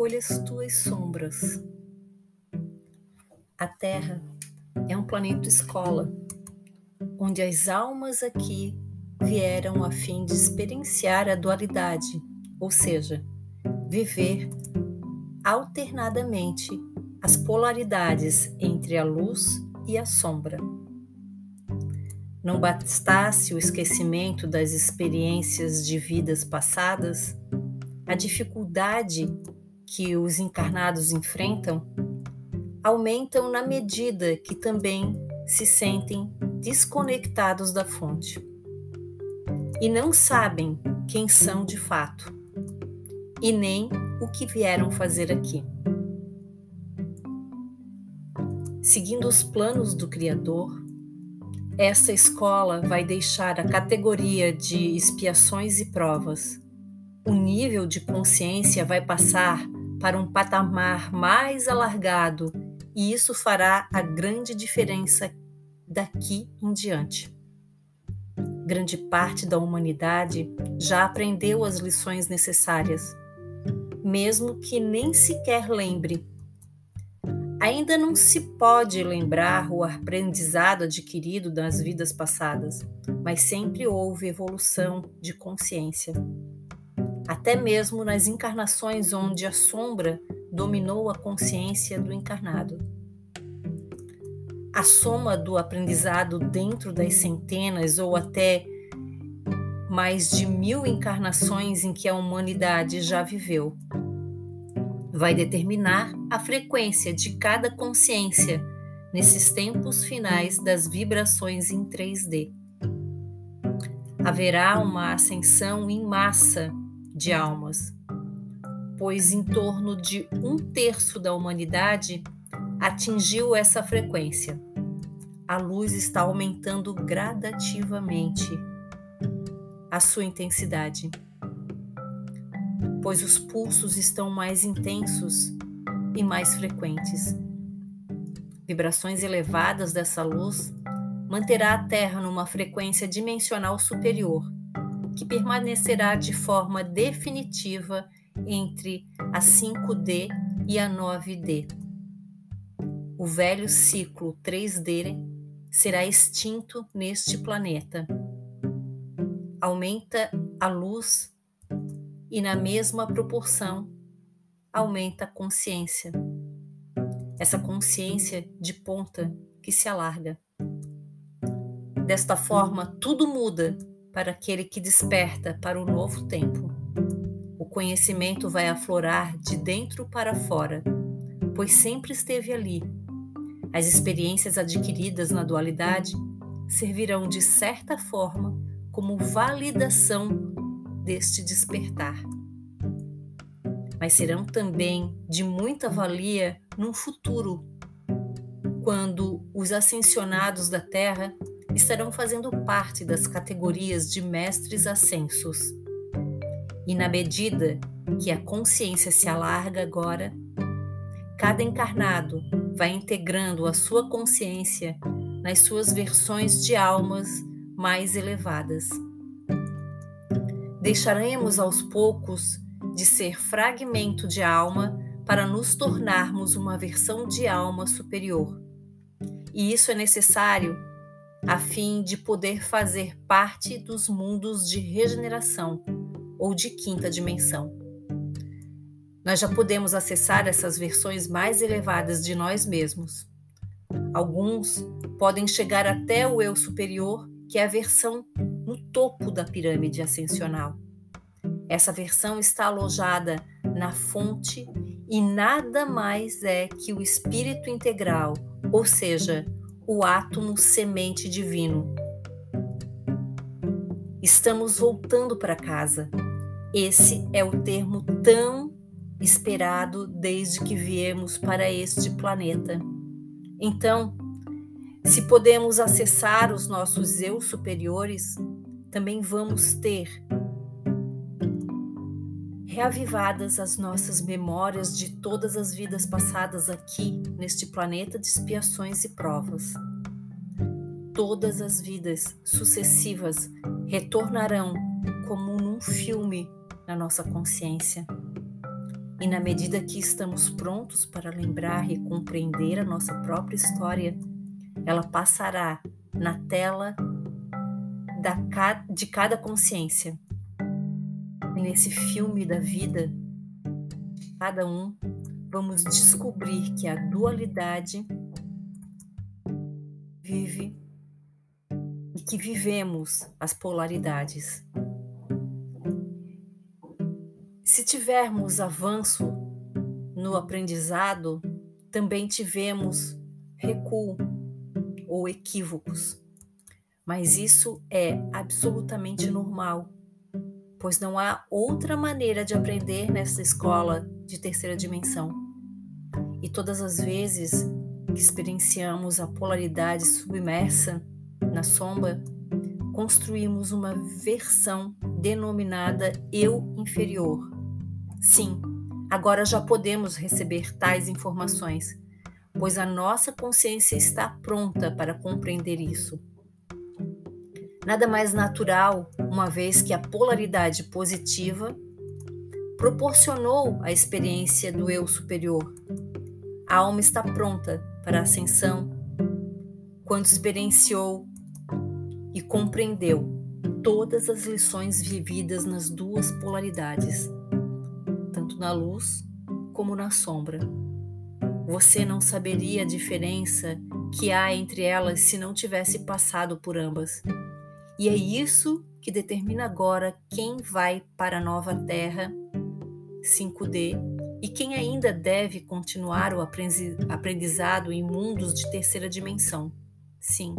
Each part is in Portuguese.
recolha as tuas sombras. A Terra é um planeta escola, onde as almas aqui vieram a fim de experienciar a dualidade, ou seja, viver alternadamente as polaridades entre a luz e a sombra. Não bastasse o esquecimento das experiências de vidas passadas, a dificuldade que os encarnados enfrentam aumentam na medida que também se sentem desconectados da fonte e não sabem quem são de fato e nem o que vieram fazer aqui. Seguindo os planos do Criador, essa escola vai deixar a categoria de expiações e provas. O nível de consciência vai passar para um patamar mais alargado e isso fará a grande diferença daqui em diante. Grande parte da humanidade já aprendeu as lições necessárias, mesmo que nem sequer lembre. Ainda não se pode lembrar o aprendizado adquirido das vidas passadas, mas sempre houve evolução de consciência. Até mesmo nas encarnações onde a sombra dominou a consciência do encarnado. A soma do aprendizado dentro das centenas ou até mais de mil encarnações em que a humanidade já viveu vai determinar a frequência de cada consciência nesses tempos finais das vibrações em 3D. Haverá uma ascensão em massa de almas pois em torno de um terço da humanidade atingiu essa frequência. A luz está aumentando gradativamente a sua intensidade, pois os pulsos estão mais intensos e mais frequentes. Vibrações elevadas dessa luz manterá a Terra numa frequência dimensional superior, que permanecerá de forma definitiva entre a 5D e a 9D. O velho ciclo 3D será extinto neste planeta. Aumenta a luz e, na mesma proporção, aumenta a consciência. Essa consciência de ponta que se alarga. Desta forma, tudo muda para aquele que desperta para o novo tempo conhecimento vai aflorar de dentro para fora, pois sempre esteve ali. As experiências adquiridas na dualidade servirão de certa forma como validação deste despertar. Mas serão também de muita valia no futuro, quando os ascensionados da Terra estarão fazendo parte das categorias de mestres ascensos e na medida que a consciência se alarga agora, cada encarnado vai integrando a sua consciência nas suas versões de almas mais elevadas. Deixaremos aos poucos de ser fragmento de alma para nos tornarmos uma versão de alma superior. E isso é necessário a fim de poder fazer parte dos mundos de regeneração ou de quinta dimensão. Nós já podemos acessar essas versões mais elevadas de nós mesmos. Alguns podem chegar até o eu superior, que é a versão no topo da pirâmide ascensional. Essa versão está alojada na fonte e nada mais é que o espírito integral, ou seja, o átomo semente divino. Estamos voltando para casa, esse é o termo tão esperado desde que viemos para este planeta. Então, se podemos acessar os nossos eu superiores, também vamos ter reavivadas as nossas memórias de todas as vidas passadas aqui neste planeta de expiações e provas. Todas as vidas sucessivas retornarão como num filme na nossa consciência. E na medida que estamos prontos para lembrar e compreender a nossa própria história, ela passará na tela de cada consciência. Nesse filme da vida, cada um, vamos descobrir que a dualidade vive e que vivemos as polaridades. Se tivermos avanço no aprendizado, também tivemos recuo ou equívocos. Mas isso é absolutamente normal, pois não há outra maneira de aprender nessa escola de terceira dimensão. E todas as vezes que experienciamos a polaridade submersa na sombra, construímos uma versão denominada eu inferior. Sim, agora já podemos receber tais informações, pois a nossa consciência está pronta para compreender isso. Nada mais natural, uma vez que a polaridade positiva proporcionou a experiência do eu superior. A alma está pronta para a ascensão quando experienciou e compreendeu todas as lições vividas nas duas polaridades, tanto na luz como na sombra. Você não saberia a diferença que há entre elas se não tivesse passado por ambas. E é isso que determina agora quem vai para a nova Terra 5D e quem ainda deve continuar o aprendizado em mundos de terceira dimensão. Sim.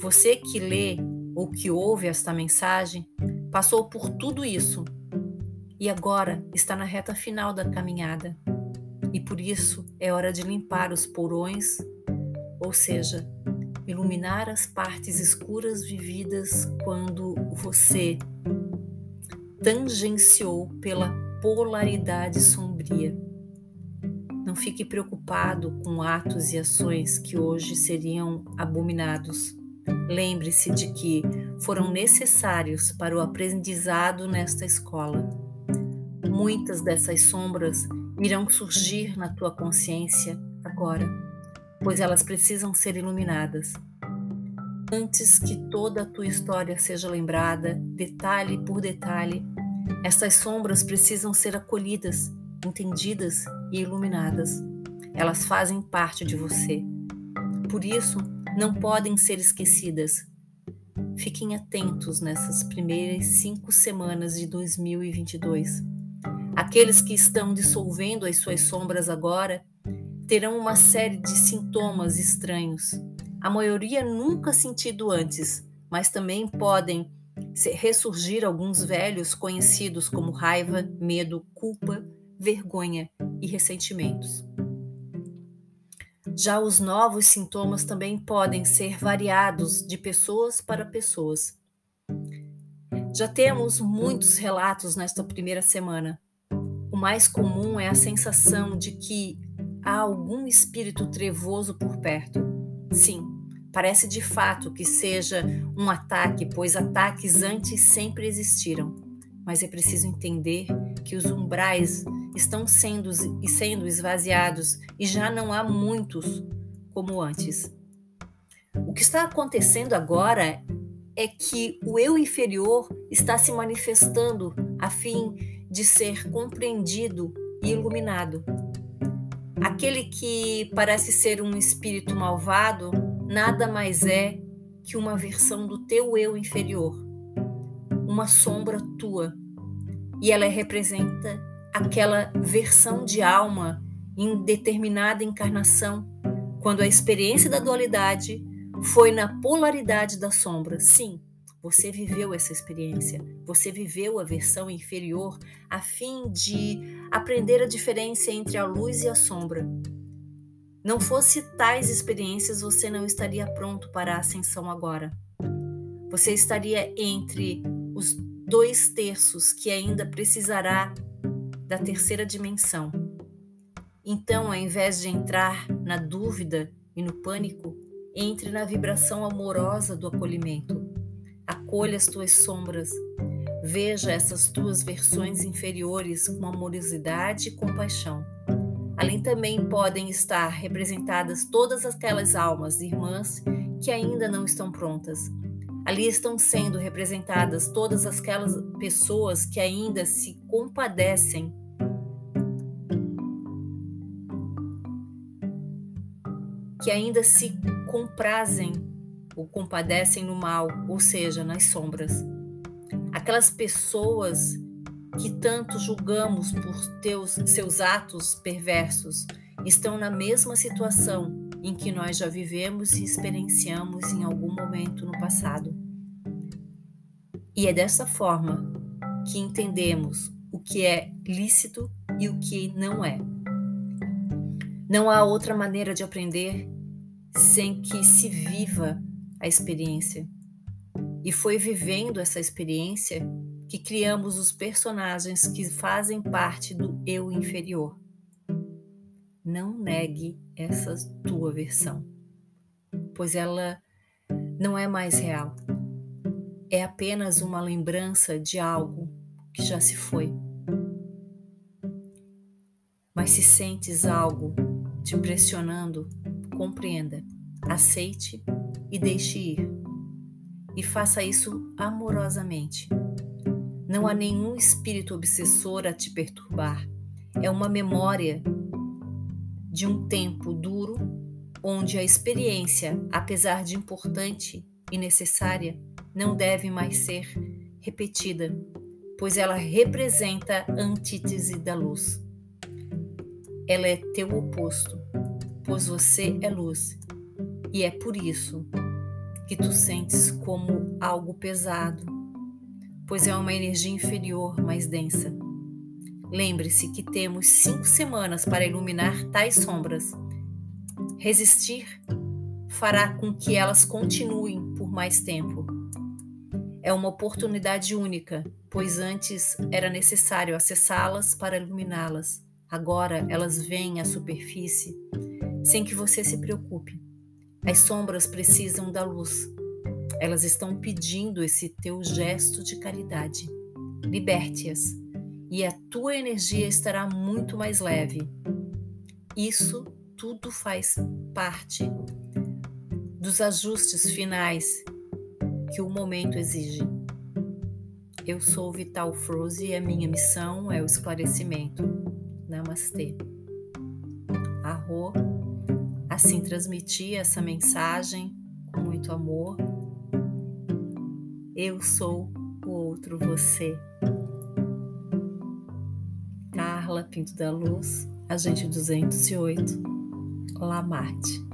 Você que lê ou que ouve esta mensagem passou por tudo isso e agora está na reta final da caminhada. E por isso é hora de limpar os porões, ou seja, iluminar as partes escuras vividas quando você tangenciou pela polaridade sombria. Não fique preocupado com atos e ações que hoje seriam abominados. Lembre-se de que foram necessários para o aprendizado nesta escola. Muitas dessas sombras irão surgir na tua consciência agora pois elas precisam ser iluminadas. Antes que toda a tua história seja lembrada, detalhe por detalhe, essas sombras precisam ser acolhidas, entendidas e iluminadas. Elas fazem parte de você. Por isso, não podem ser esquecidas. Fiquem atentos nessas primeiras cinco semanas de 2022. Aqueles que estão dissolvendo as suas sombras agora terão uma série de sintomas estranhos. A maioria nunca sentido antes, mas também podem ressurgir alguns velhos conhecidos como raiva, medo, culpa, vergonha e ressentimentos. Já os novos sintomas também podem ser variados de pessoas para pessoas. Já temos muitos relatos nesta primeira semana. O mais comum é a sensação de que há algum espírito trevoso por perto. Sim, parece de fato que seja um ataque, pois ataques antes sempre existiram. Mas é preciso entender que os umbrais estão sendo e sendo esvaziados e já não há muitos como antes. O que está acontecendo agora é que o eu inferior está se manifestando a fim de ser compreendido e iluminado. Aquele que parece ser um espírito malvado nada mais é que uma versão do teu eu inferior, uma sombra tua. E ela representa aquela versão de alma em determinada encarnação, quando a experiência da dualidade foi na polaridade da sombra. Sim, você viveu essa experiência, você viveu a versão inferior a fim de aprender a diferença entre a luz e a sombra. Não fosse tais experiências, você não estaria pronto para a ascensão agora. Você estaria entre os dois terços que ainda precisará da terceira dimensão. Então, ao invés de entrar na dúvida e no pânico, entre na vibração amorosa do acolhimento acolha as tuas sombras, Veja essas duas versões inferiores com amorosidade e compaixão. Além também podem estar representadas todas aquelas almas irmãs que ainda não estão prontas. Ali estão sendo representadas todas aquelas pessoas que ainda se compadecem que ainda se comprazem ou compadecem no mal, ou seja, nas sombras. Aquelas pessoas que tanto julgamos por teus, seus atos perversos estão na mesma situação em que nós já vivemos e experienciamos em algum momento no passado. E é dessa forma que entendemos o que é lícito e o que não é. Não há outra maneira de aprender sem que se viva a experiência. E foi vivendo essa experiência que criamos os personagens que fazem parte do eu inferior. Não negue essa tua versão, pois ela não é mais real. É apenas uma lembrança de algo que já se foi. Mas se sentes algo te pressionando, compreenda, aceite e deixe ir. E faça isso amorosamente. Não há nenhum espírito obsessor a te perturbar. É uma memória de um tempo duro onde a experiência, apesar de importante e necessária, não deve mais ser repetida, pois ela representa a antítese da luz. Ela é teu oposto, pois você é luz, e é por isso que tu sentes como algo pesado, pois é uma energia inferior, mais densa. Lembre-se que temos cinco semanas para iluminar tais sombras. Resistir fará com que elas continuem por mais tempo. É uma oportunidade única, pois antes era necessário acessá-las para iluminá-las. Agora elas vêm à superfície sem que você se preocupe. As sombras precisam da luz. Elas estão pedindo esse teu gesto de caridade. Liberte-as e a tua energia estará muito mais leve. Isso tudo faz parte dos ajustes finais que o momento exige. Eu sou Vital Froze e a minha missão é o esclarecimento. Namastê. Assim transmitir essa mensagem com muito amor. Eu sou o outro você. Carla Pinto da Luz, agente 208, Lamarte.